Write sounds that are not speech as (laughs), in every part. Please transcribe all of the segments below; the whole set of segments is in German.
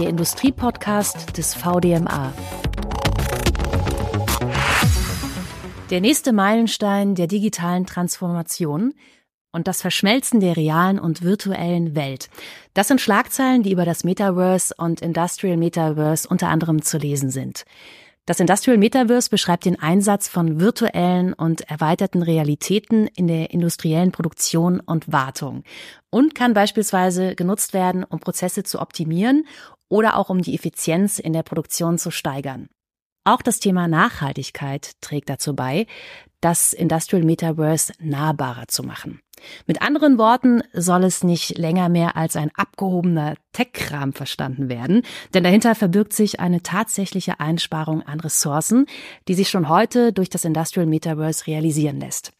der Industriepodcast des VDMA. Der nächste Meilenstein der digitalen Transformation und das Verschmelzen der realen und virtuellen Welt. Das sind Schlagzeilen, die über das Metaverse und Industrial Metaverse unter anderem zu lesen sind. Das Industrial Metaverse beschreibt den Einsatz von virtuellen und erweiterten Realitäten in der industriellen Produktion und Wartung und kann beispielsweise genutzt werden, um Prozesse zu optimieren oder auch um die Effizienz in der Produktion zu steigern. Auch das Thema Nachhaltigkeit trägt dazu bei, das Industrial Metaverse nahbarer zu machen. Mit anderen Worten soll es nicht länger mehr als ein abgehobener Tech-Kram verstanden werden, denn dahinter verbirgt sich eine tatsächliche Einsparung an Ressourcen, die sich schon heute durch das Industrial Metaverse realisieren lässt.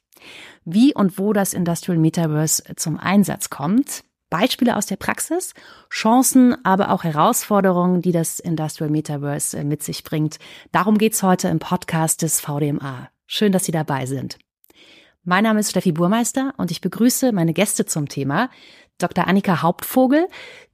Wie und wo das Industrial Metaverse zum Einsatz kommt, Beispiele aus der Praxis, Chancen, aber auch Herausforderungen, die das Industrial Metaverse äh, mit sich bringt. Darum geht's heute im Podcast des VDMA. Schön, dass Sie dabei sind. Mein Name ist Steffi Burmeister und ich begrüße meine Gäste zum Thema. Dr. Annika Hauptvogel,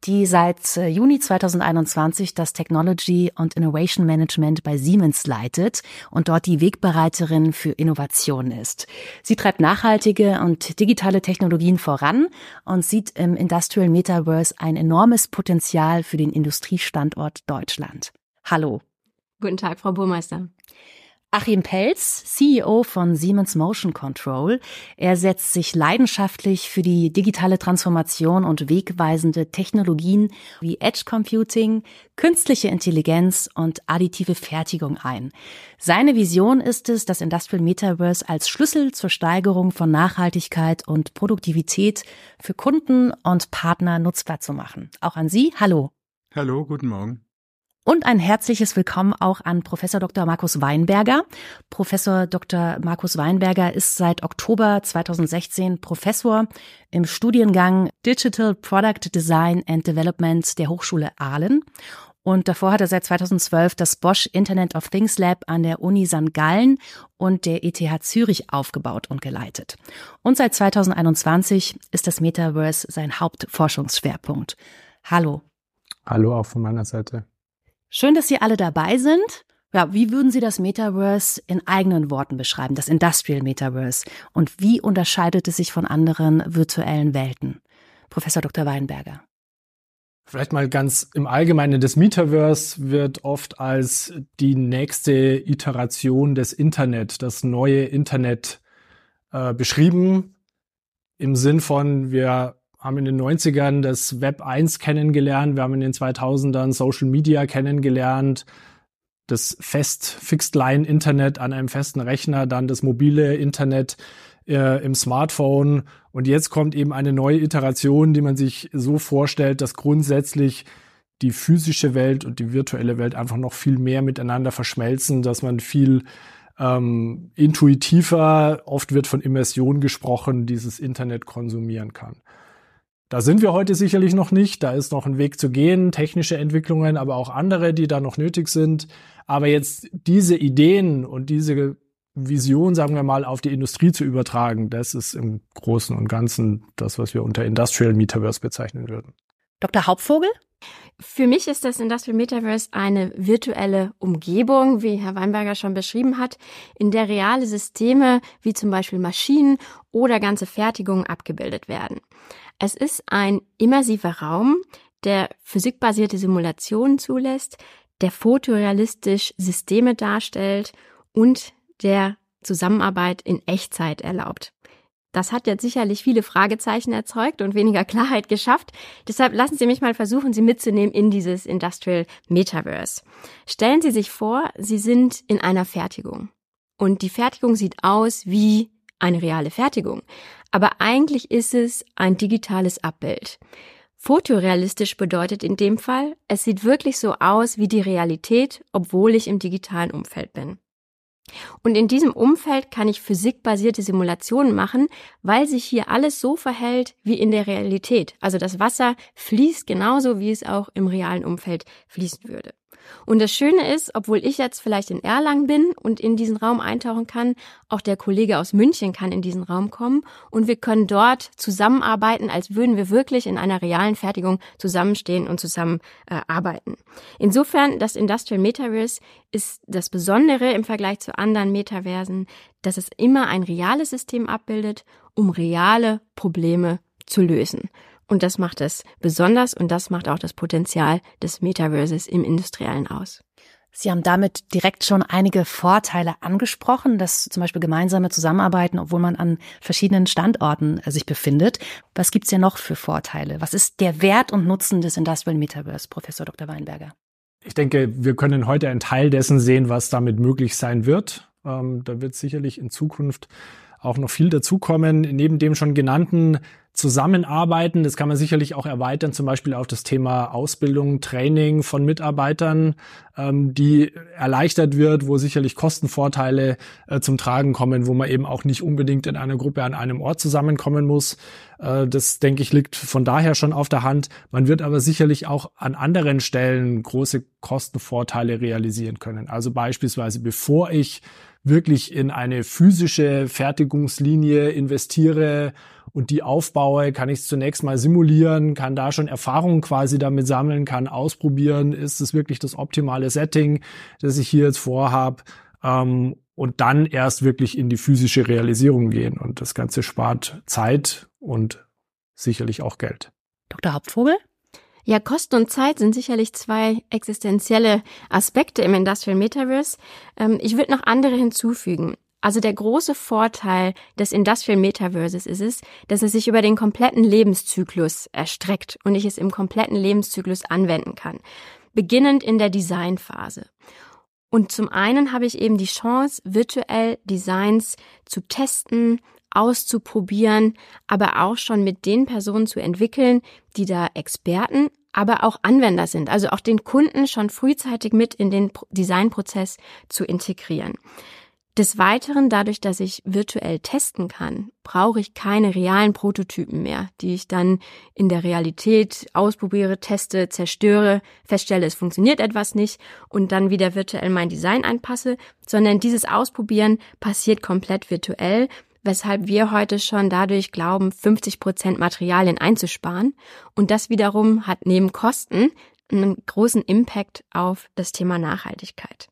die seit äh, Juni 2021 das Technology und Innovation Management bei Siemens leitet und dort die Wegbereiterin für Innovation ist. Sie treibt nachhaltige und digitale Technologien voran und sieht im Industrial Metaverse ein enormes Potenzial für den Industriestandort Deutschland. Hallo. Guten Tag, Frau Burmeister. Achim Pelz, CEO von Siemens Motion Control. Er setzt sich leidenschaftlich für die digitale Transformation und wegweisende Technologien wie Edge Computing, künstliche Intelligenz und additive Fertigung ein. Seine Vision ist es, das Industrial Metaverse als Schlüssel zur Steigerung von Nachhaltigkeit und Produktivität für Kunden und Partner nutzbar zu machen. Auch an Sie, hallo. Hallo, guten Morgen. Und ein herzliches Willkommen auch an Professor Dr. Markus Weinberger. Professor Dr. Markus Weinberger ist seit Oktober 2016 Professor im Studiengang Digital Product Design and Development der Hochschule Aalen. Und davor hat er seit 2012 das Bosch Internet of Things Lab an der Uni St. Gallen und der ETH Zürich aufgebaut und geleitet. Und seit 2021 ist das Metaverse sein Hauptforschungsschwerpunkt. Hallo. Hallo auch von meiner Seite. Schön, dass Sie alle dabei sind. Ja, wie würden Sie das Metaverse in eigenen Worten beschreiben, das Industrial Metaverse? Und wie unterscheidet es sich von anderen virtuellen Welten? Professor Dr. Weinberger. Vielleicht mal ganz im Allgemeinen, das Metaverse wird oft als die nächste Iteration des Internet, das neue Internet äh, beschrieben. Im Sinn von, wir haben in den 90ern das Web 1 kennengelernt, wir haben in den 2000ern Social Media kennengelernt, das fest Fixed Line Internet an einem festen Rechner, dann das mobile Internet äh, im Smartphone und jetzt kommt eben eine neue Iteration, die man sich so vorstellt, dass grundsätzlich die physische Welt und die virtuelle Welt einfach noch viel mehr miteinander verschmelzen, dass man viel ähm, intuitiver, oft wird von Immersion gesprochen, dieses Internet konsumieren kann. Da sind wir heute sicherlich noch nicht. Da ist noch ein Weg zu gehen, technische Entwicklungen, aber auch andere, die da noch nötig sind. Aber jetzt diese Ideen und diese Vision, sagen wir mal, auf die Industrie zu übertragen, das ist im Großen und Ganzen das, was wir unter Industrial Metaverse bezeichnen würden. Dr. Hauptvogel? Für mich ist das Industrial Metaverse eine virtuelle Umgebung, wie Herr Weinberger schon beschrieben hat, in der reale Systeme wie zum Beispiel Maschinen oder ganze Fertigungen abgebildet werden. Es ist ein immersiver Raum, der physikbasierte Simulationen zulässt, der fotorealistisch Systeme darstellt und der Zusammenarbeit in Echtzeit erlaubt. Das hat jetzt sicherlich viele Fragezeichen erzeugt und weniger (laughs) Klarheit geschafft. Deshalb lassen Sie mich mal versuchen, Sie mitzunehmen in dieses Industrial Metaverse. Stellen Sie sich vor, Sie sind in einer Fertigung. Und die Fertigung sieht aus wie eine reale Fertigung. Aber eigentlich ist es ein digitales Abbild. Fotorealistisch bedeutet in dem Fall, es sieht wirklich so aus wie die Realität, obwohl ich im digitalen Umfeld bin. Und in diesem Umfeld kann ich physikbasierte Simulationen machen, weil sich hier alles so verhält wie in der Realität. Also das Wasser fließt genauso, wie es auch im realen Umfeld fließen würde. Und das Schöne ist, obwohl ich jetzt vielleicht in Erlangen bin und in diesen Raum eintauchen kann, auch der Kollege aus München kann in diesen Raum kommen und wir können dort zusammenarbeiten, als würden wir wirklich in einer realen Fertigung zusammenstehen und zusammen äh, arbeiten. Insofern, das Industrial Metaverse ist das Besondere im Vergleich zu anderen Metaversen, dass es immer ein reales System abbildet, um reale Probleme zu lösen. Und das macht es besonders und das macht auch das Potenzial des Metaverses im Industriellen aus. Sie haben damit direkt schon einige Vorteile angesprochen, dass zum Beispiel gemeinsame Zusammenarbeiten, obwohl man an verschiedenen Standorten äh, sich befindet. Was gibt's ja noch für Vorteile? Was ist der Wert und Nutzen des Industrial Metaverse, Professor Dr. Weinberger? Ich denke, wir können heute einen Teil dessen sehen, was damit möglich sein wird. Ähm, da wird sicherlich in Zukunft auch noch viel dazukommen. Neben dem schon genannten Zusammenarbeiten, das kann man sicherlich auch erweitern, zum Beispiel auf das Thema Ausbildung, Training von Mitarbeitern, ähm, die erleichtert wird, wo sicherlich Kostenvorteile äh, zum Tragen kommen, wo man eben auch nicht unbedingt in einer Gruppe an einem Ort zusammenkommen muss. Äh, das, denke ich, liegt von daher schon auf der Hand. Man wird aber sicherlich auch an anderen Stellen große Kostenvorteile realisieren können. Also beispielsweise, bevor ich wirklich in eine physische Fertigungslinie investiere und die aufbaue, kann ich es zunächst mal simulieren, kann da schon Erfahrungen quasi damit sammeln, kann ausprobieren, ist es wirklich das optimale Setting, das ich hier jetzt vorhabe. Ähm, und dann erst wirklich in die physische Realisierung gehen. Und das Ganze spart Zeit und sicherlich auch Geld. Dr. Hauptvogel? Ja, Kosten und Zeit sind sicherlich zwei existenzielle Aspekte im Industrial Metaverse. Ähm, ich würde noch andere hinzufügen. Also der große Vorteil des Industrial Metaverses ist es, dass es sich über den kompletten Lebenszyklus erstreckt und ich es im kompletten Lebenszyklus anwenden kann. Beginnend in der Designphase. Und zum einen habe ich eben die Chance, virtuell Designs zu testen, auszuprobieren, aber auch schon mit den Personen zu entwickeln, die da Experten, aber auch Anwender sind, also auch den Kunden schon frühzeitig mit in den Designprozess zu integrieren. Des Weiteren, dadurch, dass ich virtuell testen kann, brauche ich keine realen Prototypen mehr, die ich dann in der Realität ausprobiere, teste, zerstöre, feststelle, es funktioniert etwas nicht und dann wieder virtuell mein Design anpasse, sondern dieses Ausprobieren passiert komplett virtuell weshalb wir heute schon dadurch glauben, 50 Prozent Materialien einzusparen. Und das wiederum hat neben Kosten einen großen Impact auf das Thema Nachhaltigkeit.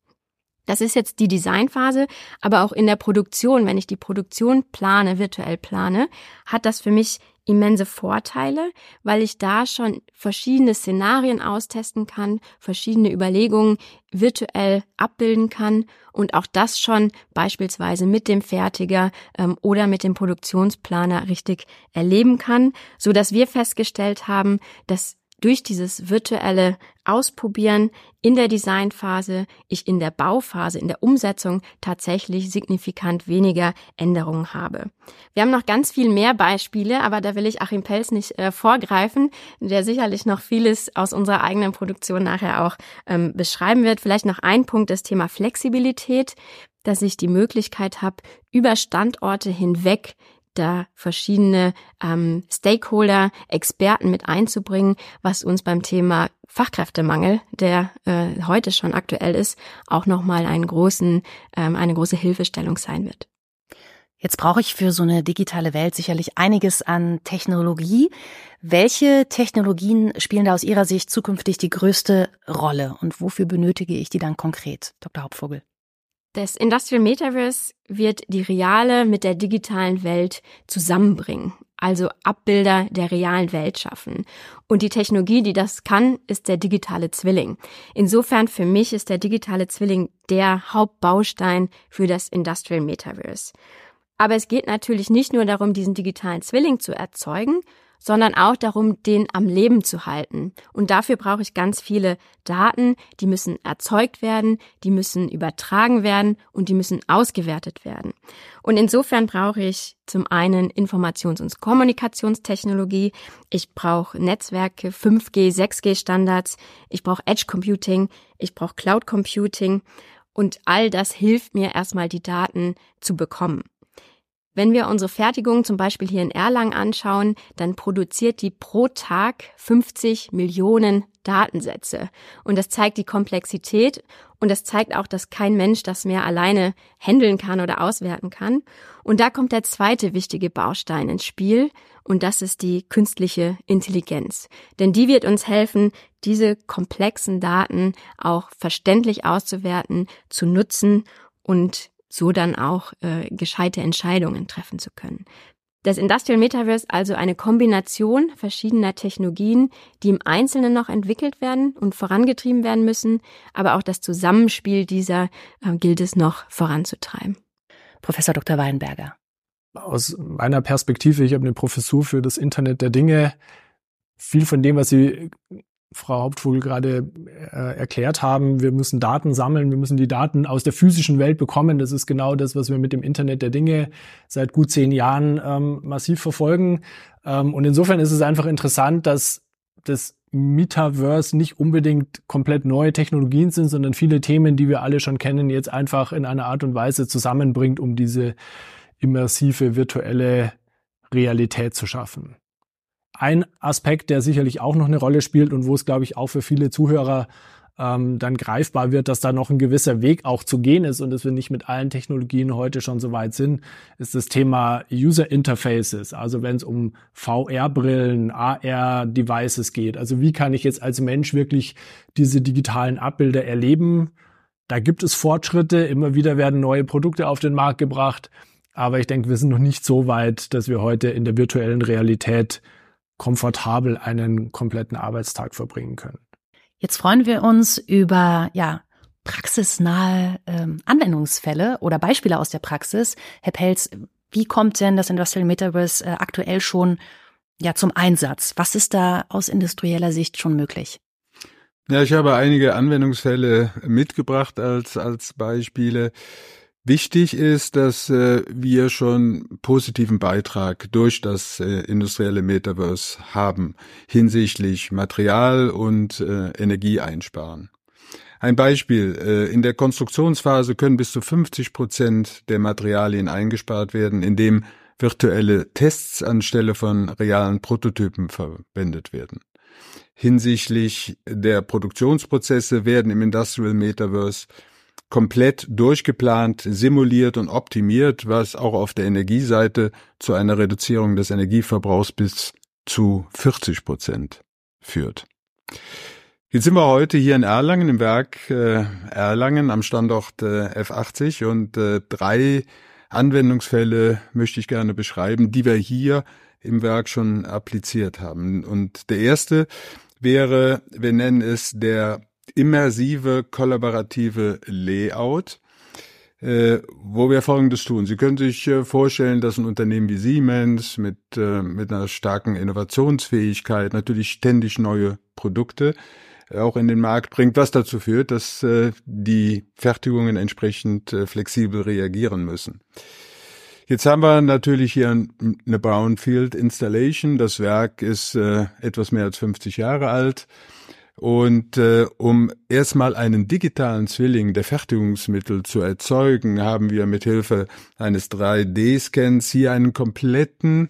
Das ist jetzt die Designphase, aber auch in der Produktion, wenn ich die Produktion plane, virtuell plane, hat das für mich immense Vorteile, weil ich da schon verschiedene Szenarien austesten kann, verschiedene Überlegungen virtuell abbilden kann und auch das schon beispielsweise mit dem Fertiger ähm, oder mit dem Produktionsplaner richtig erleben kann, so dass wir festgestellt haben, dass durch dieses virtuelle Ausprobieren in der Designphase ich in der Bauphase, in der Umsetzung tatsächlich signifikant weniger Änderungen habe. Wir haben noch ganz viel mehr Beispiele, aber da will ich Achim Pelz nicht äh, vorgreifen, der sicherlich noch vieles aus unserer eigenen Produktion nachher auch ähm, beschreiben wird. Vielleicht noch ein Punkt, das Thema Flexibilität dass ich die Möglichkeit habe, über Standorte hinweg da verschiedene ähm, Stakeholder, Experten mit einzubringen, was uns beim Thema Fachkräftemangel, der äh, heute schon aktuell ist, auch nochmal einen großen, ähm, eine große Hilfestellung sein wird. Jetzt brauche ich für so eine digitale Welt sicherlich einiges an Technologie. Welche Technologien spielen da aus Ihrer Sicht zukünftig die größte Rolle und wofür benötige ich die dann konkret, Dr. Hauptvogel? Das Industrial Metaverse wird die reale mit der digitalen Welt zusammenbringen, also Abbilder der realen Welt schaffen. Und die Technologie, die das kann, ist der digitale Zwilling. Insofern für mich ist der digitale Zwilling der Hauptbaustein für das Industrial Metaverse. Aber es geht natürlich nicht nur darum, diesen digitalen Zwilling zu erzeugen, sondern auch darum, den am Leben zu halten. Und dafür brauche ich ganz viele Daten, die müssen erzeugt werden, die müssen übertragen werden und die müssen ausgewertet werden. Und insofern brauche ich zum einen Informations- und Kommunikationstechnologie, ich brauche Netzwerke, 5G, 6G Standards, ich brauche Edge Computing, ich brauche Cloud Computing und all das hilft mir erstmal die Daten zu bekommen. Wenn wir unsere Fertigung zum Beispiel hier in Erlangen anschauen, dann produziert die pro Tag 50 Millionen Datensätze. Und das zeigt die Komplexität und das zeigt auch, dass kein Mensch das mehr alleine handeln kann oder auswerten kann. Und da kommt der zweite wichtige Baustein ins Spiel und das ist die künstliche Intelligenz. Denn die wird uns helfen, diese komplexen Daten auch verständlich auszuwerten, zu nutzen und so dann auch äh, gescheite Entscheidungen treffen zu können. Das Industrial Metaverse also eine Kombination verschiedener Technologien, die im Einzelnen noch entwickelt werden und vorangetrieben werden müssen, aber auch das Zusammenspiel dieser äh, gilt es noch voranzutreiben. Professor Dr. Weinberger. Aus meiner Perspektive, ich habe eine Professur für das Internet der Dinge. Viel von dem, was Sie Frau Hauptvogel gerade äh, erklärt haben, wir müssen Daten sammeln, wir müssen die Daten aus der physischen Welt bekommen. Das ist genau das, was wir mit dem Internet der Dinge seit gut zehn Jahren ähm, massiv verfolgen. Ähm, und insofern ist es einfach interessant, dass das Metaverse nicht unbedingt komplett neue Technologien sind, sondern viele Themen, die wir alle schon kennen, jetzt einfach in einer Art und Weise zusammenbringt, um diese immersive virtuelle Realität zu schaffen. Ein Aspekt, der sicherlich auch noch eine Rolle spielt und wo es, glaube ich, auch für viele Zuhörer ähm, dann greifbar wird, dass da noch ein gewisser Weg auch zu gehen ist und dass wir nicht mit allen Technologien heute schon so weit sind, ist das Thema User Interfaces. Also wenn es um VR-Brillen, AR-Devices geht. Also wie kann ich jetzt als Mensch wirklich diese digitalen Abbilder erleben? Da gibt es Fortschritte. Immer wieder werden neue Produkte auf den Markt gebracht. Aber ich denke, wir sind noch nicht so weit, dass wir heute in der virtuellen Realität komfortabel einen kompletten Arbeitstag verbringen können. Jetzt freuen wir uns über ja praxisnahe ähm, Anwendungsfälle oder Beispiele aus der Praxis. Herr Pelz, wie kommt denn das Industrial Metaverse äh, aktuell schon ja zum Einsatz? Was ist da aus industrieller Sicht schon möglich? Ja, ich habe einige Anwendungsfälle mitgebracht als als Beispiele. Wichtig ist, dass äh, wir schon positiven Beitrag durch das äh, industrielle Metaverse haben hinsichtlich Material und äh, Energieeinsparen. Ein Beispiel. Äh, in der Konstruktionsphase können bis zu 50 Prozent der Materialien eingespart werden, indem virtuelle Tests anstelle von realen Prototypen verwendet werden. Hinsichtlich der Produktionsprozesse werden im Industrial Metaverse komplett durchgeplant, simuliert und optimiert, was auch auf der Energieseite zu einer Reduzierung des Energieverbrauchs bis zu 40 Prozent führt. Jetzt sind wir heute hier in Erlangen im Werk äh, Erlangen am Standort äh, F80 und äh, drei Anwendungsfälle möchte ich gerne beschreiben, die wir hier im Werk schon appliziert haben. Und der erste wäre, wir nennen es der immersive, kollaborative Layout, äh, wo wir Folgendes tun. Sie können sich äh, vorstellen, dass ein Unternehmen wie Siemens mit, äh, mit einer starken Innovationsfähigkeit natürlich ständig neue Produkte äh, auch in den Markt bringt, was dazu führt, dass äh, die Fertigungen entsprechend äh, flexibel reagieren müssen. Jetzt haben wir natürlich hier eine Brownfield Installation. Das Werk ist äh, etwas mehr als 50 Jahre alt. Und äh, um erstmal einen digitalen Zwilling der Fertigungsmittel zu erzeugen, haben wir mit Hilfe eines 3D-Scans hier einen kompletten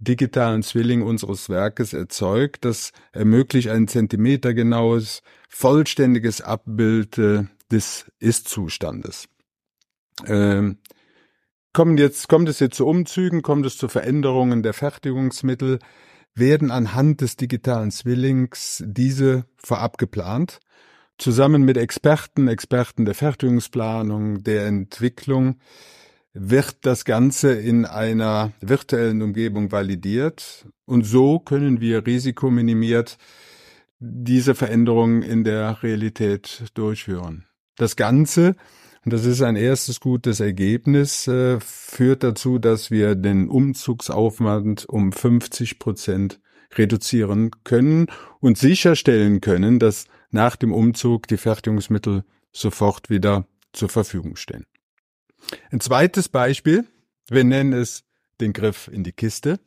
digitalen Zwilling unseres Werkes erzeugt. Das ermöglicht ein zentimetergenaues, vollständiges Abbild äh, des Ist-Zustandes. Ähm, kommen jetzt, kommt es jetzt zu Umzügen, kommt es zu Veränderungen der Fertigungsmittel, werden anhand des digitalen Zwillings diese vorab geplant, zusammen mit Experten, Experten der Fertigungsplanung, der Entwicklung, wird das Ganze in einer virtuellen Umgebung validiert und so können wir risikominimiert diese Veränderungen in der Realität durchführen. Das Ganze und das ist ein erstes gutes Ergebnis, äh, führt dazu, dass wir den Umzugsaufwand um 50 Prozent reduzieren können und sicherstellen können, dass nach dem Umzug die Fertigungsmittel sofort wieder zur Verfügung stehen. Ein zweites Beispiel, wir nennen es den Griff in die Kiste,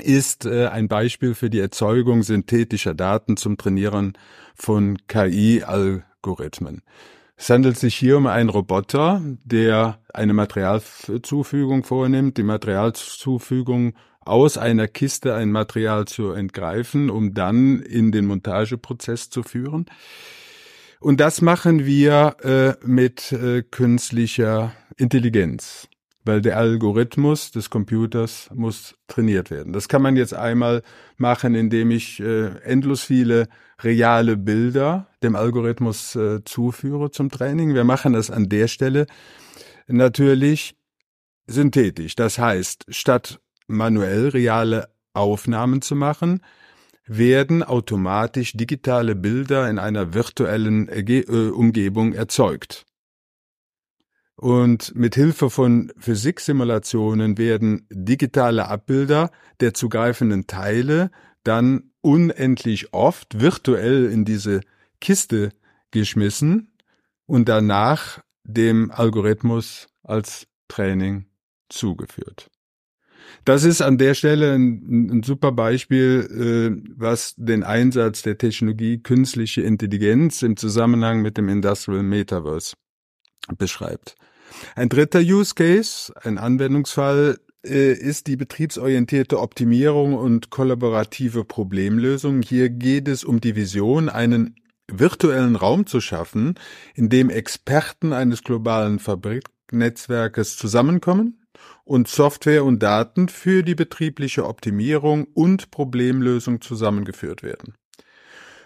ist äh, ein Beispiel für die Erzeugung synthetischer Daten zum Trainieren von KI-Algorithmen. Es handelt sich hier um einen Roboter, der eine Materialzufügung vornimmt, die Materialzufügung aus einer Kiste ein Material zu entgreifen, um dann in den Montageprozess zu führen. Und das machen wir äh, mit äh, künstlicher Intelligenz, weil der Algorithmus des Computers muss trainiert werden. Das kann man jetzt einmal machen, indem ich äh, endlos viele reale Bilder dem Algorithmus äh, zuführe zum Training. Wir machen das an der Stelle natürlich synthetisch. Das heißt, statt manuell reale Aufnahmen zu machen, werden automatisch digitale Bilder in einer virtuellen äh, Umgebung erzeugt. Und mit Hilfe von Physiksimulationen werden digitale Abbilder der zugreifenden Teile dann unendlich oft virtuell in diese Kiste geschmissen und danach dem Algorithmus als Training zugeführt. Das ist an der Stelle ein, ein super Beispiel, äh, was den Einsatz der Technologie künstliche Intelligenz im Zusammenhang mit dem Industrial Metaverse beschreibt. Ein dritter Use Case, ein Anwendungsfall, äh, ist die betriebsorientierte Optimierung und kollaborative Problemlösung. Hier geht es um die Vision, einen virtuellen Raum zu schaffen, in dem Experten eines globalen Fabriknetzwerkes zusammenkommen und Software und Daten für die betriebliche Optimierung und Problemlösung zusammengeführt werden.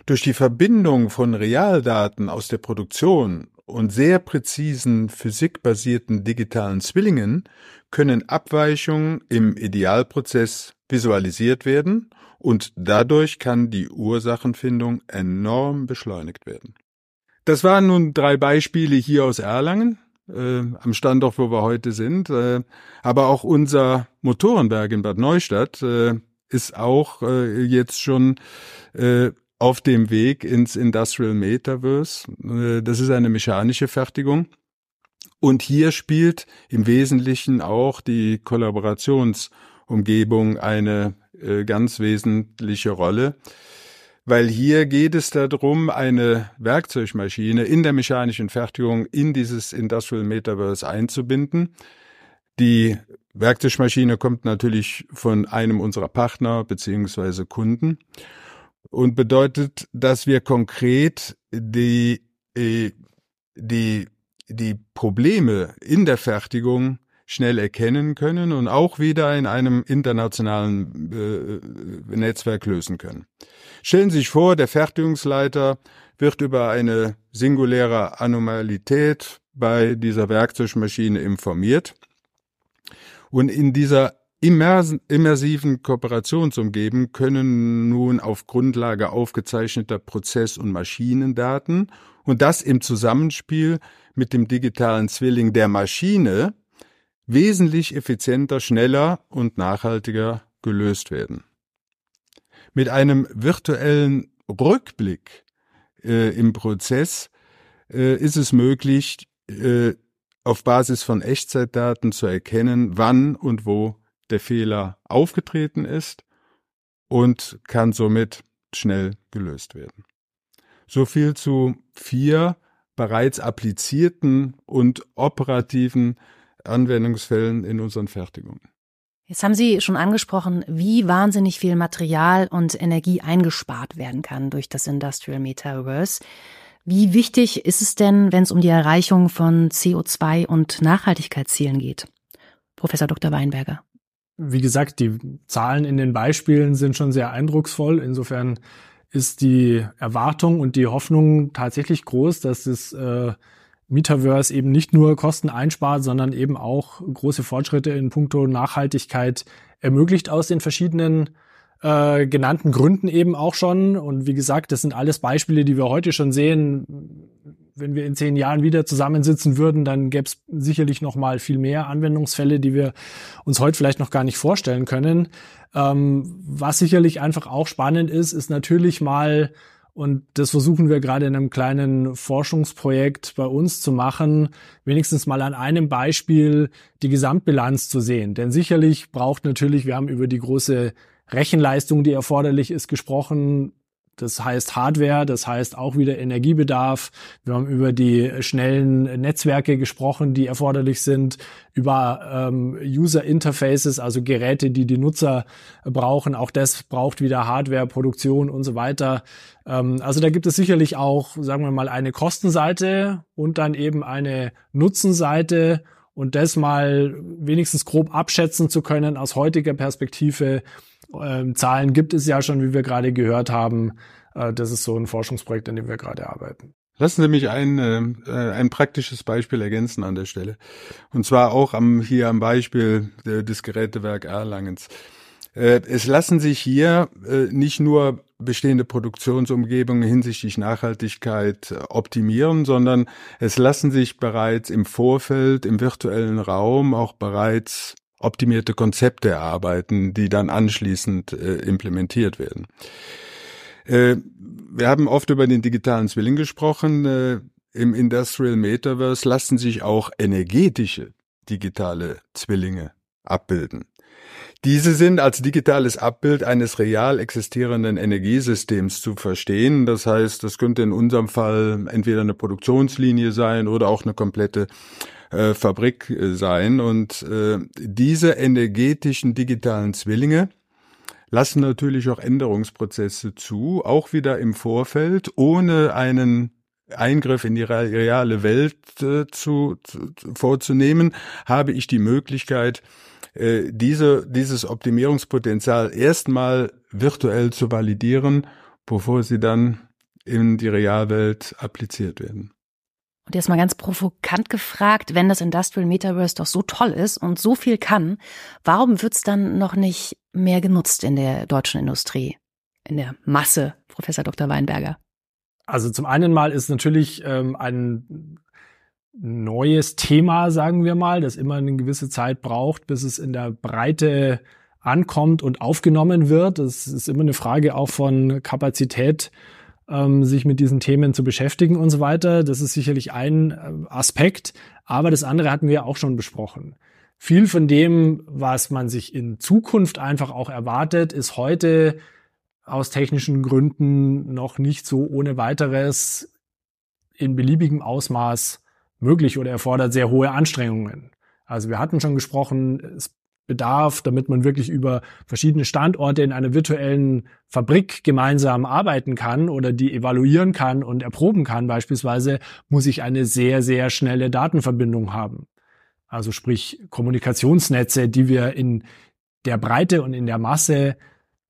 Durch die Verbindung von Realdaten aus der Produktion und sehr präzisen physikbasierten digitalen Zwillingen können Abweichungen im Idealprozess visualisiert werden und dadurch kann die Ursachenfindung enorm beschleunigt werden. Das waren nun drei Beispiele hier aus Erlangen äh, am Standort, wo wir heute sind. Äh, aber auch unser Motorenwerk in Bad Neustadt äh, ist auch äh, jetzt schon äh, auf dem Weg ins Industrial Metaverse. Äh, das ist eine mechanische Fertigung. Und hier spielt im Wesentlichen auch die Kollaborationsumgebung eine äh, ganz wesentliche Rolle weil hier geht es darum, eine Werkzeugmaschine in der mechanischen Fertigung in dieses Industrial Metaverse einzubinden. Die Werkzeugmaschine kommt natürlich von einem unserer Partner beziehungsweise Kunden und bedeutet, dass wir konkret die, äh, die, die Probleme in der Fertigung schnell erkennen können und auch wieder in einem internationalen äh, Netzwerk lösen können. Stellen Sie sich vor, der Fertigungsleiter wird über eine singuläre Anomalität bei dieser Werkzeugmaschine informiert. Und in dieser immersiven Kooperationsumgebung können nun auf Grundlage aufgezeichneter Prozess- und Maschinendaten und das im Zusammenspiel mit dem digitalen Zwilling der Maschine wesentlich effizienter, schneller und nachhaltiger gelöst werden. Mit einem virtuellen Rückblick äh, im Prozess äh, ist es möglich, äh, auf Basis von Echtzeitdaten zu erkennen, wann und wo der Fehler aufgetreten ist und kann somit schnell gelöst werden. So viel zu vier bereits applizierten und operativen Anwendungsfällen in unseren Fertigungen. Jetzt haben Sie schon angesprochen, wie wahnsinnig viel Material und Energie eingespart werden kann durch das Industrial Metaverse. Wie wichtig ist es denn, wenn es um die Erreichung von CO2 und Nachhaltigkeitszielen geht? Professor Dr. Weinberger. Wie gesagt, die Zahlen in den Beispielen sind schon sehr eindrucksvoll. Insofern ist die Erwartung und die Hoffnung tatsächlich groß, dass es äh, Metaverse eben nicht nur Kosten einspart, sondern eben auch große Fortschritte in puncto Nachhaltigkeit ermöglicht aus den verschiedenen äh, genannten Gründen eben auch schon. Und wie gesagt, das sind alles Beispiele, die wir heute schon sehen. Wenn wir in zehn Jahren wieder zusammensitzen würden, dann gäbe es sicherlich noch mal viel mehr Anwendungsfälle, die wir uns heute vielleicht noch gar nicht vorstellen können. Ähm, was sicherlich einfach auch spannend ist, ist natürlich mal und das versuchen wir gerade in einem kleinen Forschungsprojekt bei uns zu machen, wenigstens mal an einem Beispiel die Gesamtbilanz zu sehen. Denn sicherlich braucht natürlich, wir haben über die große Rechenleistung, die erforderlich ist, gesprochen. Das heißt Hardware, das heißt auch wieder Energiebedarf. Wir haben über die schnellen Netzwerke gesprochen, die erforderlich sind, über ähm, User Interfaces, also Geräte, die die Nutzer brauchen. Auch das braucht wieder Hardware, Produktion und so weiter. Ähm, also da gibt es sicherlich auch, sagen wir mal, eine Kostenseite und dann eben eine Nutzenseite und das mal wenigstens grob abschätzen zu können aus heutiger Perspektive. Ähm, Zahlen gibt es ja schon, wie wir gerade gehört haben. Äh, das ist so ein Forschungsprojekt, an dem wir gerade arbeiten. Lassen Sie mich ein, äh, ein praktisches Beispiel ergänzen an der Stelle. Und zwar auch am, hier am Beispiel des Gerätewerk Erlangens. Äh, es lassen sich hier äh, nicht nur bestehende Produktionsumgebungen hinsichtlich Nachhaltigkeit äh, optimieren, sondern es lassen sich bereits im Vorfeld, im virtuellen Raum auch bereits optimierte Konzepte erarbeiten, die dann anschließend äh, implementiert werden. Äh, wir haben oft über den digitalen Zwilling gesprochen. Äh, Im Industrial Metaverse lassen sich auch energetische digitale Zwillinge abbilden. Diese sind als digitales Abbild eines real existierenden Energiesystems zu verstehen. Das heißt, das könnte in unserem Fall entweder eine Produktionslinie sein oder auch eine komplette äh, Fabrik äh, sein. Und äh, diese energetischen digitalen Zwillinge lassen natürlich auch Änderungsprozesse zu, auch wieder im Vorfeld, ohne einen Eingriff in die reale Welt äh, zu, zu, vorzunehmen, habe ich die Möglichkeit, äh, diese, dieses Optimierungspotenzial erstmal virtuell zu validieren, bevor sie dann in die Realwelt appliziert werden. Und jetzt mal ganz provokant gefragt, wenn das Industrial Metaverse doch so toll ist und so viel kann, warum wird es dann noch nicht mehr genutzt in der deutschen Industrie, in der Masse, Professor Dr. Weinberger? Also zum einen mal ist natürlich ähm, ein neues Thema, sagen wir mal, das immer eine gewisse Zeit braucht, bis es in der Breite ankommt und aufgenommen wird. Es ist immer eine Frage auch von Kapazität, ähm, sich mit diesen Themen zu beschäftigen und so weiter. Das ist sicherlich ein äh, Aspekt, aber das andere hatten wir auch schon besprochen. Viel von dem, was man sich in Zukunft einfach auch erwartet, ist heute aus technischen Gründen noch nicht so ohne weiteres in beliebigem Ausmaß möglich oder erfordert sehr hohe Anstrengungen. Also wir hatten schon gesprochen, es bedarf, damit man wirklich über verschiedene Standorte in einer virtuellen Fabrik gemeinsam arbeiten kann oder die evaluieren kann und erproben kann beispielsweise, muss ich eine sehr, sehr schnelle Datenverbindung haben. Also sprich Kommunikationsnetze, die wir in der Breite und in der Masse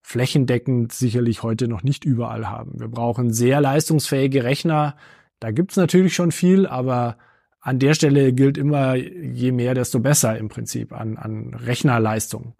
flächendeckend sicherlich heute noch nicht überall haben. Wir brauchen sehr leistungsfähige Rechner. Da gibt's natürlich schon viel, aber an der Stelle gilt immer, je mehr, desto besser im Prinzip an, an Rechnerleistung.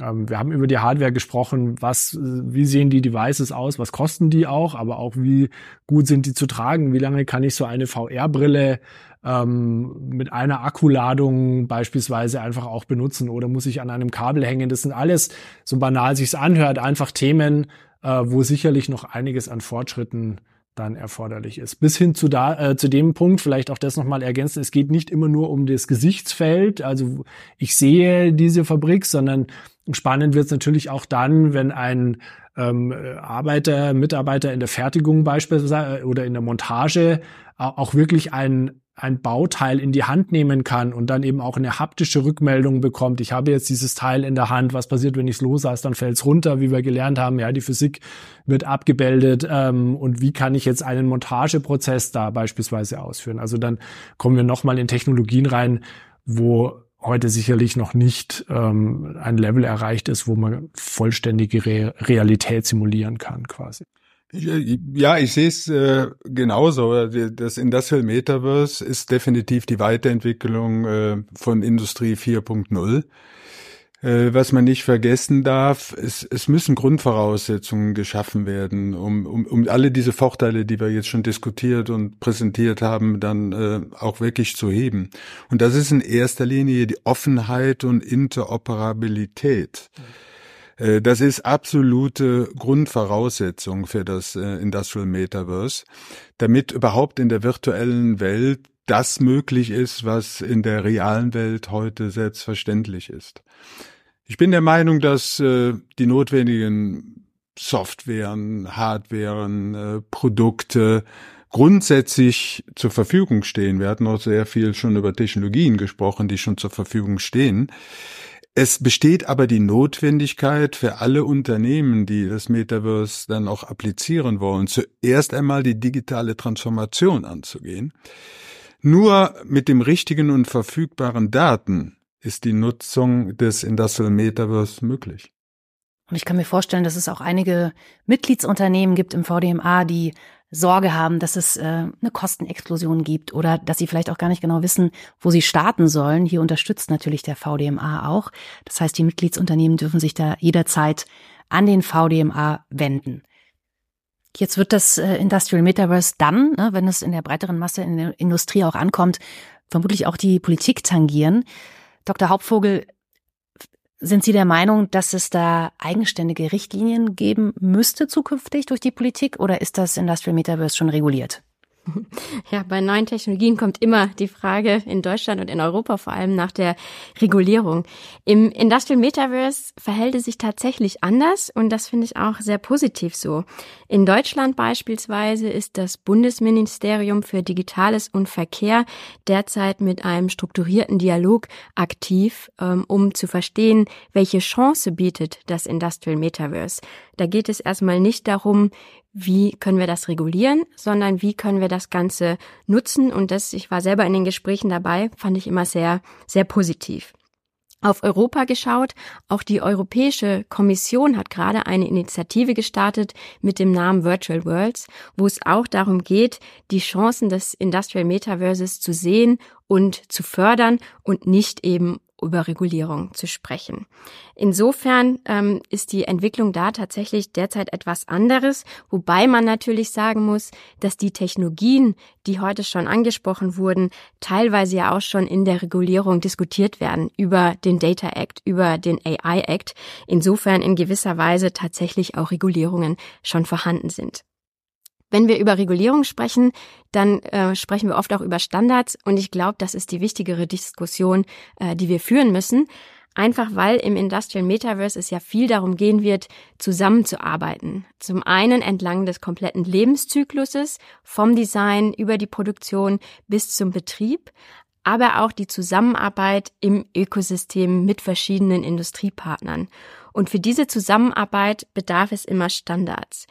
Ähm, wir haben über die Hardware gesprochen, was, wie sehen die Devices aus, was kosten die auch, aber auch wie gut sind die zu tragen, wie lange kann ich so eine VR-Brille ähm, mit einer Akkuladung beispielsweise einfach auch benutzen oder muss ich an einem Kabel hängen. Das sind alles, so banal sich's anhört, einfach Themen, äh, wo sicherlich noch einiges an Fortschritten dann erforderlich ist. Bis hin zu da äh, zu dem Punkt, vielleicht auch das nochmal ergänzen, es geht nicht immer nur um das Gesichtsfeld, also ich sehe diese Fabrik, sondern spannend wird es natürlich auch dann, wenn ein ähm, Arbeiter, Mitarbeiter in der Fertigung beispielsweise oder in der Montage auch wirklich ein ein Bauteil in die Hand nehmen kann und dann eben auch eine haptische Rückmeldung bekommt. Ich habe jetzt dieses Teil in der Hand. Was passiert, wenn ich es loslasse? Dann fällt es runter, wie wir gelernt haben. Ja, die Physik wird abgebildet. Ähm, und wie kann ich jetzt einen Montageprozess da beispielsweise ausführen? Also dann kommen wir nochmal in Technologien rein, wo heute sicherlich noch nicht ähm, ein Level erreicht ist, wo man vollständige Re Realität simulieren kann, quasi. Ja, ich sehe es äh, genauso. Das Industrial Metaverse ist definitiv die Weiterentwicklung äh, von Industrie 4.0. Äh, was man nicht vergessen darf, es, es müssen Grundvoraussetzungen geschaffen werden, um, um, um alle diese Vorteile, die wir jetzt schon diskutiert und präsentiert haben, dann äh, auch wirklich zu heben. Und das ist in erster Linie die Offenheit und Interoperabilität. Mhm das ist absolute Grundvoraussetzung für das äh, Industrial Metaverse, damit überhaupt in der virtuellen Welt das möglich ist, was in der realen Welt heute selbstverständlich ist. Ich bin der Meinung, dass äh, die notwendigen Softwaren, Hardwaren, äh, Produkte grundsätzlich zur Verfügung stehen. Wir hatten auch sehr viel schon über Technologien gesprochen, die schon zur Verfügung stehen. Es besteht aber die Notwendigkeit für alle Unternehmen, die das Metaverse dann auch applizieren wollen, zuerst einmal die digitale Transformation anzugehen. Nur mit dem richtigen und verfügbaren Daten ist die Nutzung des Industrial Metaverse möglich. Und ich kann mir vorstellen, dass es auch einige Mitgliedsunternehmen gibt im VDMA, die Sorge haben, dass es äh, eine Kostenexplosion gibt oder dass sie vielleicht auch gar nicht genau wissen, wo sie starten sollen. Hier unterstützt natürlich der VDMA auch. Das heißt, die Mitgliedsunternehmen dürfen sich da jederzeit an den VDMA wenden. Jetzt wird das äh, Industrial Metaverse dann, ne, wenn es in der breiteren Masse in der Industrie auch ankommt, vermutlich auch die Politik tangieren. Dr. Hauptvogel, sind Sie der Meinung, dass es da eigenständige Richtlinien geben müsste zukünftig durch die Politik oder ist das Industrial Metaverse schon reguliert? (laughs) Ja, bei neuen Technologien kommt immer die Frage in Deutschland und in Europa vor allem nach der Regulierung. Im Industrial Metaverse verhält es sich tatsächlich anders und das finde ich auch sehr positiv so. In Deutschland beispielsweise ist das Bundesministerium für Digitales und Verkehr derzeit mit einem strukturierten Dialog aktiv, ähm, um zu verstehen, welche Chance bietet das Industrial Metaverse. Da geht es erstmal nicht darum, wie können wir das regulieren, sondern wie können wir das Ganze nutzen. Und das, ich war selber in den Gesprächen dabei, fand ich immer sehr, sehr positiv. Auf Europa geschaut, auch die Europäische Kommission hat gerade eine Initiative gestartet mit dem Namen Virtual Worlds, wo es auch darum geht, die Chancen des Industrial Metaverses zu sehen und zu fördern und nicht eben über Regulierung zu sprechen. Insofern ähm, ist die Entwicklung da tatsächlich derzeit etwas anderes, wobei man natürlich sagen muss, dass die Technologien, die heute schon angesprochen wurden, teilweise ja auch schon in der Regulierung diskutiert werden über den Data Act, über den AI Act. Insofern in gewisser Weise tatsächlich auch Regulierungen schon vorhanden sind. Wenn wir über Regulierung sprechen, dann äh, sprechen wir oft auch über Standards und ich glaube, das ist die wichtigere Diskussion, äh, die wir führen müssen. Einfach weil im Industrial Metaverse es ja viel darum gehen wird, zusammenzuarbeiten. Zum einen entlang des kompletten Lebenszykluses, vom Design über die Produktion bis zum Betrieb, aber auch die Zusammenarbeit im Ökosystem mit verschiedenen Industriepartnern. Und für diese Zusammenarbeit bedarf es immer Standards.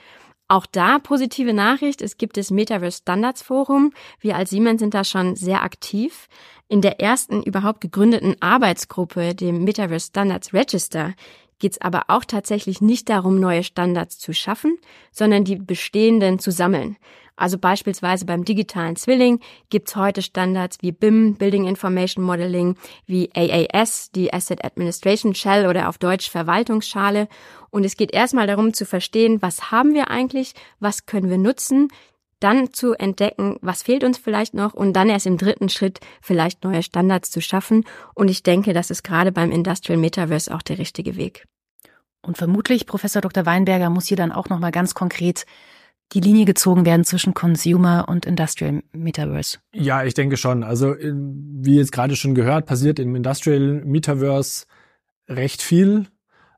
Auch da positive Nachricht, es gibt das Metaverse Standards Forum. Wir als Siemens sind da schon sehr aktiv. In der ersten überhaupt gegründeten Arbeitsgruppe, dem Metaverse Standards Register, geht es aber auch tatsächlich nicht darum, neue Standards zu schaffen, sondern die bestehenden zu sammeln. Also beispielsweise beim digitalen Zwilling gibt's heute Standards wie BIM, Building Information Modeling, wie AAS, die Asset Administration Shell oder auf Deutsch Verwaltungsschale. Und es geht erstmal darum zu verstehen, was haben wir eigentlich, was können wir nutzen, dann zu entdecken, was fehlt uns vielleicht noch und dann erst im dritten Schritt vielleicht neue Standards zu schaffen. Und ich denke, das ist gerade beim Industrial Metaverse auch der richtige Weg. Und vermutlich, Professor Dr. Weinberger, muss hier dann auch nochmal ganz konkret die Linie gezogen werden zwischen Consumer und Industrial Metaverse? Ja, ich denke schon. Also wie jetzt gerade schon gehört, passiert im Industrial Metaverse recht viel.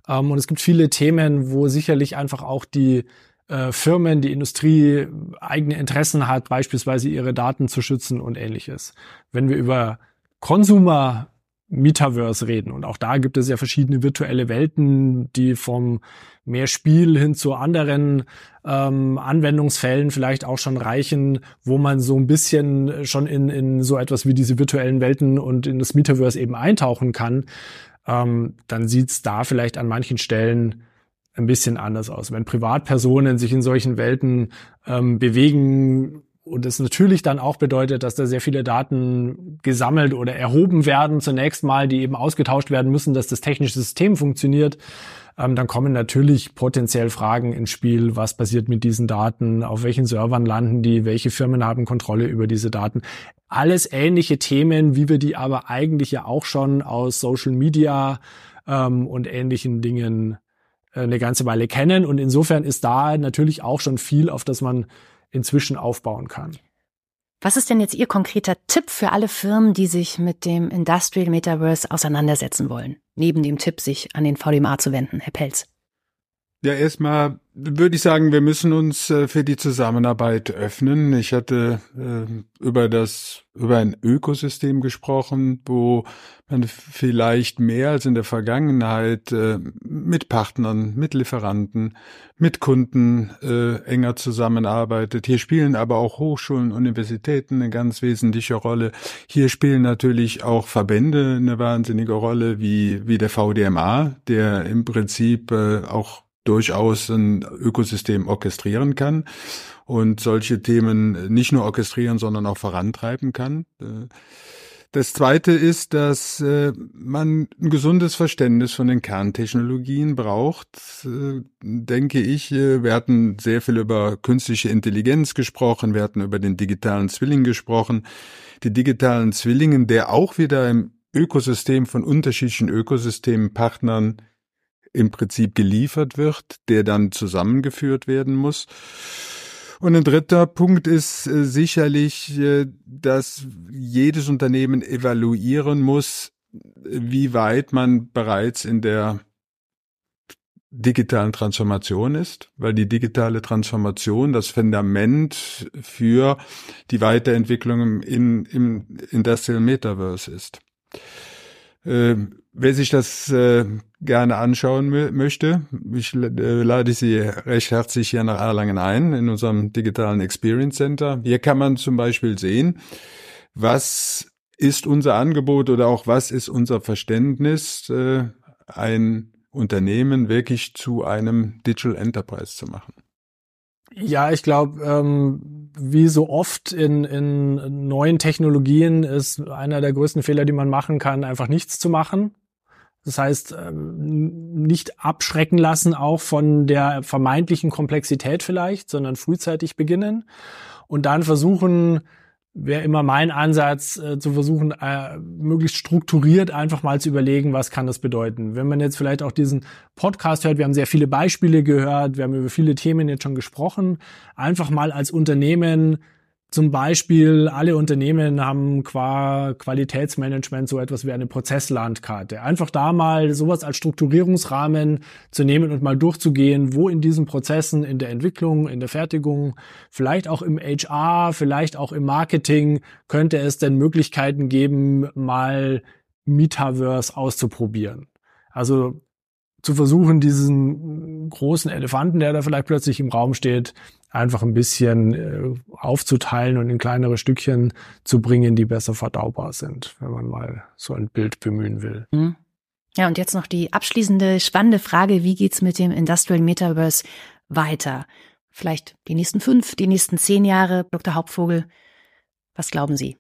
Ähm, und es gibt viele Themen, wo sicherlich einfach auch die äh, Firmen, die Industrie eigene Interessen hat, beispielsweise ihre Daten zu schützen und ähnliches. Wenn wir über Consumer Metaverse reden. Und auch da gibt es ja verschiedene virtuelle Welten, die vom mehr Spiel hin zu anderen ähm, Anwendungsfällen vielleicht auch schon reichen, wo man so ein bisschen schon in, in so etwas wie diese virtuellen Welten und in das Metaverse eben eintauchen kann, ähm, dann sieht's da vielleicht an manchen Stellen ein bisschen anders aus. Wenn Privatpersonen sich in solchen Welten ähm, bewegen, und es natürlich dann auch bedeutet, dass da sehr viele Daten gesammelt oder erhoben werden, zunächst mal, die eben ausgetauscht werden müssen, dass das technische System funktioniert. Ähm, dann kommen natürlich potenziell Fragen ins Spiel, was passiert mit diesen Daten, auf welchen Servern landen die, welche Firmen haben Kontrolle über diese Daten. Alles ähnliche Themen, wie wir die aber eigentlich ja auch schon aus Social Media ähm, und ähnlichen Dingen äh, eine ganze Weile kennen. Und insofern ist da natürlich auch schon viel, auf das man inzwischen aufbauen kann. Was ist denn jetzt Ihr konkreter Tipp für alle Firmen, die sich mit dem Industrial Metaverse auseinandersetzen wollen? Neben dem Tipp, sich an den VDMA zu wenden, Herr Pelz. Ja, erstmal würde ich sagen, wir müssen uns äh, für die Zusammenarbeit öffnen. Ich hatte äh, über das, über ein Ökosystem gesprochen, wo man vielleicht mehr als in der Vergangenheit äh, mit Partnern, mit Lieferanten, mit Kunden enger zusammenarbeitet. Hier spielen aber auch Hochschulen, Universitäten eine ganz wesentliche Rolle. Hier spielen natürlich auch Verbände eine wahnsinnige Rolle, wie, wie der VDMA, der im Prinzip auch durchaus ein Ökosystem orchestrieren kann und solche Themen nicht nur orchestrieren, sondern auch vorantreiben kann. Das Zweite ist, dass äh, man ein gesundes Verständnis von den Kerntechnologien braucht, äh, denke ich. Äh, wir hatten sehr viel über künstliche Intelligenz gesprochen, wir hatten über den digitalen Zwilling gesprochen. Die digitalen Zwillingen, der auch wieder im Ökosystem von unterschiedlichen Ökosystempartnern im Prinzip geliefert wird, der dann zusammengeführt werden muss. Und ein dritter Punkt ist äh, sicherlich, äh, dass jedes Unternehmen evaluieren muss, wie weit man bereits in der digitalen Transformation ist, weil die digitale Transformation das Fundament für die Weiterentwicklung in, im Industrial Metaverse ist. Ähm, wer sich das äh, gerne anschauen möchte, ich äh, lade Sie recht herzlich hier nach Erlangen ein, in unserem digitalen Experience Center. Hier kann man zum Beispiel sehen, was ist unser Angebot oder auch was ist unser Verständnis, äh, ein Unternehmen wirklich zu einem Digital Enterprise zu machen. Ja, ich glaube, ähm, wie so oft in, in neuen Technologien ist einer der größten Fehler, die man machen kann, einfach nichts zu machen. Das heißt, ähm, nicht abschrecken lassen auch von der vermeintlichen Komplexität vielleicht, sondern frühzeitig beginnen und dann versuchen, wäre immer mein Ansatz, äh, zu versuchen, äh, möglichst strukturiert einfach mal zu überlegen, was kann das bedeuten. Wenn man jetzt vielleicht auch diesen Podcast hört, wir haben sehr viele Beispiele gehört, wir haben über viele Themen jetzt schon gesprochen, einfach mal als Unternehmen zum Beispiel, alle Unternehmen haben qua Qualitätsmanagement so etwas wie eine Prozesslandkarte. Einfach da mal sowas als Strukturierungsrahmen zu nehmen und mal durchzugehen, wo in diesen Prozessen, in der Entwicklung, in der Fertigung, vielleicht auch im HR, vielleicht auch im Marketing, könnte es denn Möglichkeiten geben, mal Metaverse auszuprobieren. Also zu versuchen, diesen großen Elefanten, der da vielleicht plötzlich im Raum steht, einfach ein bisschen äh, aufzuteilen und in kleinere Stückchen zu bringen, die besser verdaubar sind, wenn man mal so ein Bild bemühen will. Mhm. Ja, und jetzt noch die abschließende spannende Frage, wie geht's mit dem Industrial Metaverse weiter? Vielleicht die nächsten fünf, die nächsten zehn Jahre, Dr. Hauptvogel. Was glauben Sie?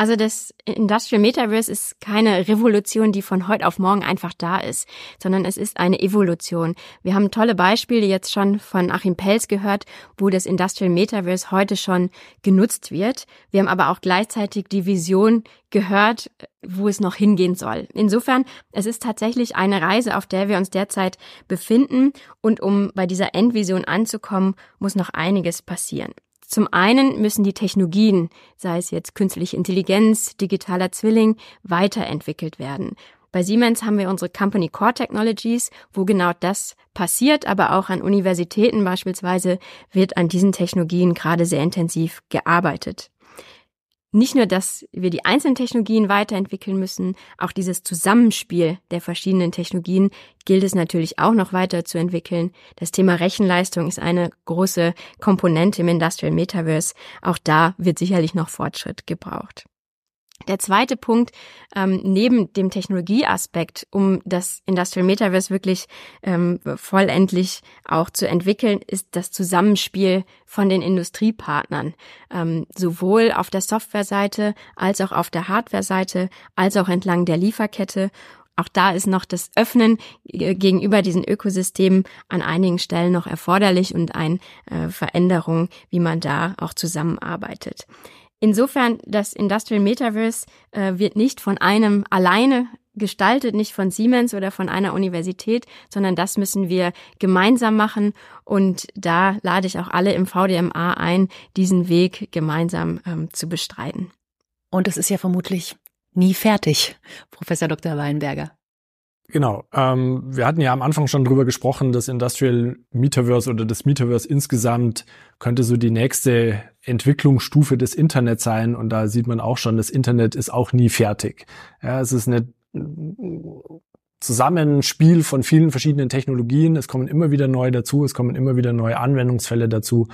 Also das Industrial Metaverse ist keine Revolution, die von heute auf morgen einfach da ist, sondern es ist eine Evolution. Wir haben tolle Beispiele jetzt schon von Achim Pelz gehört, wo das Industrial Metaverse heute schon genutzt wird. Wir haben aber auch gleichzeitig die Vision gehört, wo es noch hingehen soll. Insofern, es ist tatsächlich eine Reise, auf der wir uns derzeit befinden und um bei dieser Endvision anzukommen, muss noch einiges passieren. Zum einen müssen die Technologien, sei es jetzt künstliche Intelligenz, digitaler Zwilling, weiterentwickelt werden. Bei Siemens haben wir unsere Company Core Technologies, wo genau das passiert, aber auch an Universitäten beispielsweise wird an diesen Technologien gerade sehr intensiv gearbeitet nicht nur, dass wir die einzelnen Technologien weiterentwickeln müssen, auch dieses Zusammenspiel der verschiedenen Technologien gilt es natürlich auch noch weiter zu entwickeln. Das Thema Rechenleistung ist eine große Komponente im Industrial Metaverse. Auch da wird sicherlich noch Fortschritt gebraucht. Der zweite Punkt, ähm, neben dem Technologieaspekt, um das Industrial Metaverse wirklich ähm, vollendlich auch zu entwickeln, ist das Zusammenspiel von den Industriepartnern, ähm, sowohl auf der Softwareseite als auch auf der Hardwareseite, als auch entlang der Lieferkette. Auch da ist noch das Öffnen äh, gegenüber diesen Ökosystemen an einigen Stellen noch erforderlich und eine äh, Veränderung, wie man da auch zusammenarbeitet. Insofern, das Industrial Metaverse äh, wird nicht von einem alleine gestaltet, nicht von Siemens oder von einer Universität, sondern das müssen wir gemeinsam machen. Und da lade ich auch alle im VDMA ein, diesen Weg gemeinsam ähm, zu bestreiten. Und es ist ja vermutlich nie fertig, Professor Dr. Weinberger. Genau. Ähm, wir hatten ja am Anfang schon drüber gesprochen, das Industrial Metaverse oder das Metaverse insgesamt könnte so die nächste Entwicklungsstufe des Internets sein. Und da sieht man auch schon, das Internet ist auch nie fertig. Ja, es ist eine Zusammenspiel von vielen verschiedenen Technologien. Es kommen immer wieder neue dazu, es kommen immer wieder neue Anwendungsfälle dazu.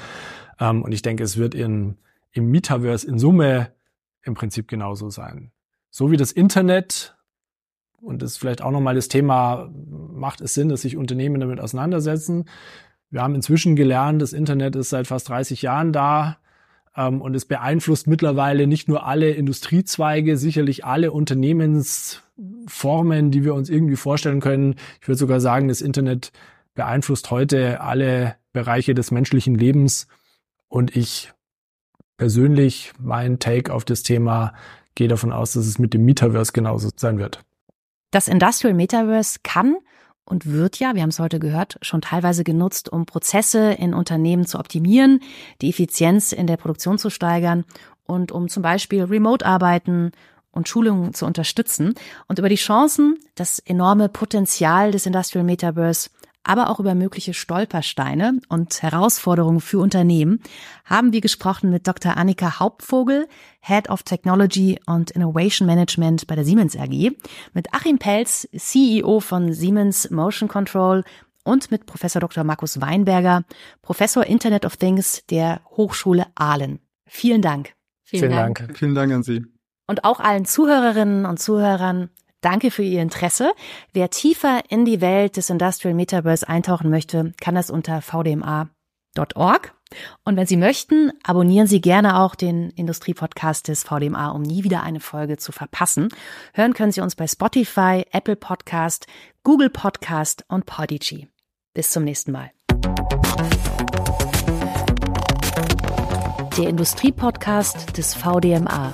Ähm, und ich denke, es wird in, im Metaverse in Summe im Prinzip genauso sein. So wie das Internet und das ist vielleicht auch nochmal das Thema, macht es Sinn, dass sich Unternehmen damit auseinandersetzen? Wir haben inzwischen gelernt, das Internet ist seit fast 30 Jahren da und es beeinflusst mittlerweile nicht nur alle Industriezweige, sicherlich alle Unternehmensformen, die wir uns irgendwie vorstellen können. Ich würde sogar sagen, das Internet beeinflusst heute alle Bereiche des menschlichen Lebens und ich persönlich, mein Take auf das Thema, gehe davon aus, dass es mit dem Metaverse genauso sein wird. Das Industrial Metaverse kann und wird ja, wir haben es heute gehört, schon teilweise genutzt, um Prozesse in Unternehmen zu optimieren, die Effizienz in der Produktion zu steigern und um zum Beispiel Remote-Arbeiten und Schulungen zu unterstützen. Und über die Chancen, das enorme Potenzial des Industrial Metaverse aber auch über mögliche Stolpersteine und Herausforderungen für Unternehmen haben wir gesprochen mit Dr. Annika Hauptvogel, Head of Technology und Innovation Management bei der Siemens AG, mit Achim Pelz, CEO von Siemens Motion Control und mit Professor Dr. Markus Weinberger, Professor Internet of Things der Hochschule Aalen. Vielen Dank. Vielen, Vielen Dank. Dank. Vielen Dank an Sie. Und auch allen Zuhörerinnen und Zuhörern Danke für Ihr Interesse. Wer tiefer in die Welt des Industrial Metaverse eintauchen möchte, kann das unter vdma.org. Und wenn Sie möchten, abonnieren Sie gerne auch den Industriepodcast des VDMA, um nie wieder eine Folge zu verpassen. Hören können Sie uns bei Spotify, Apple Podcast, Google Podcast und Podigy. Bis zum nächsten Mal. Der Industriepodcast des VDMA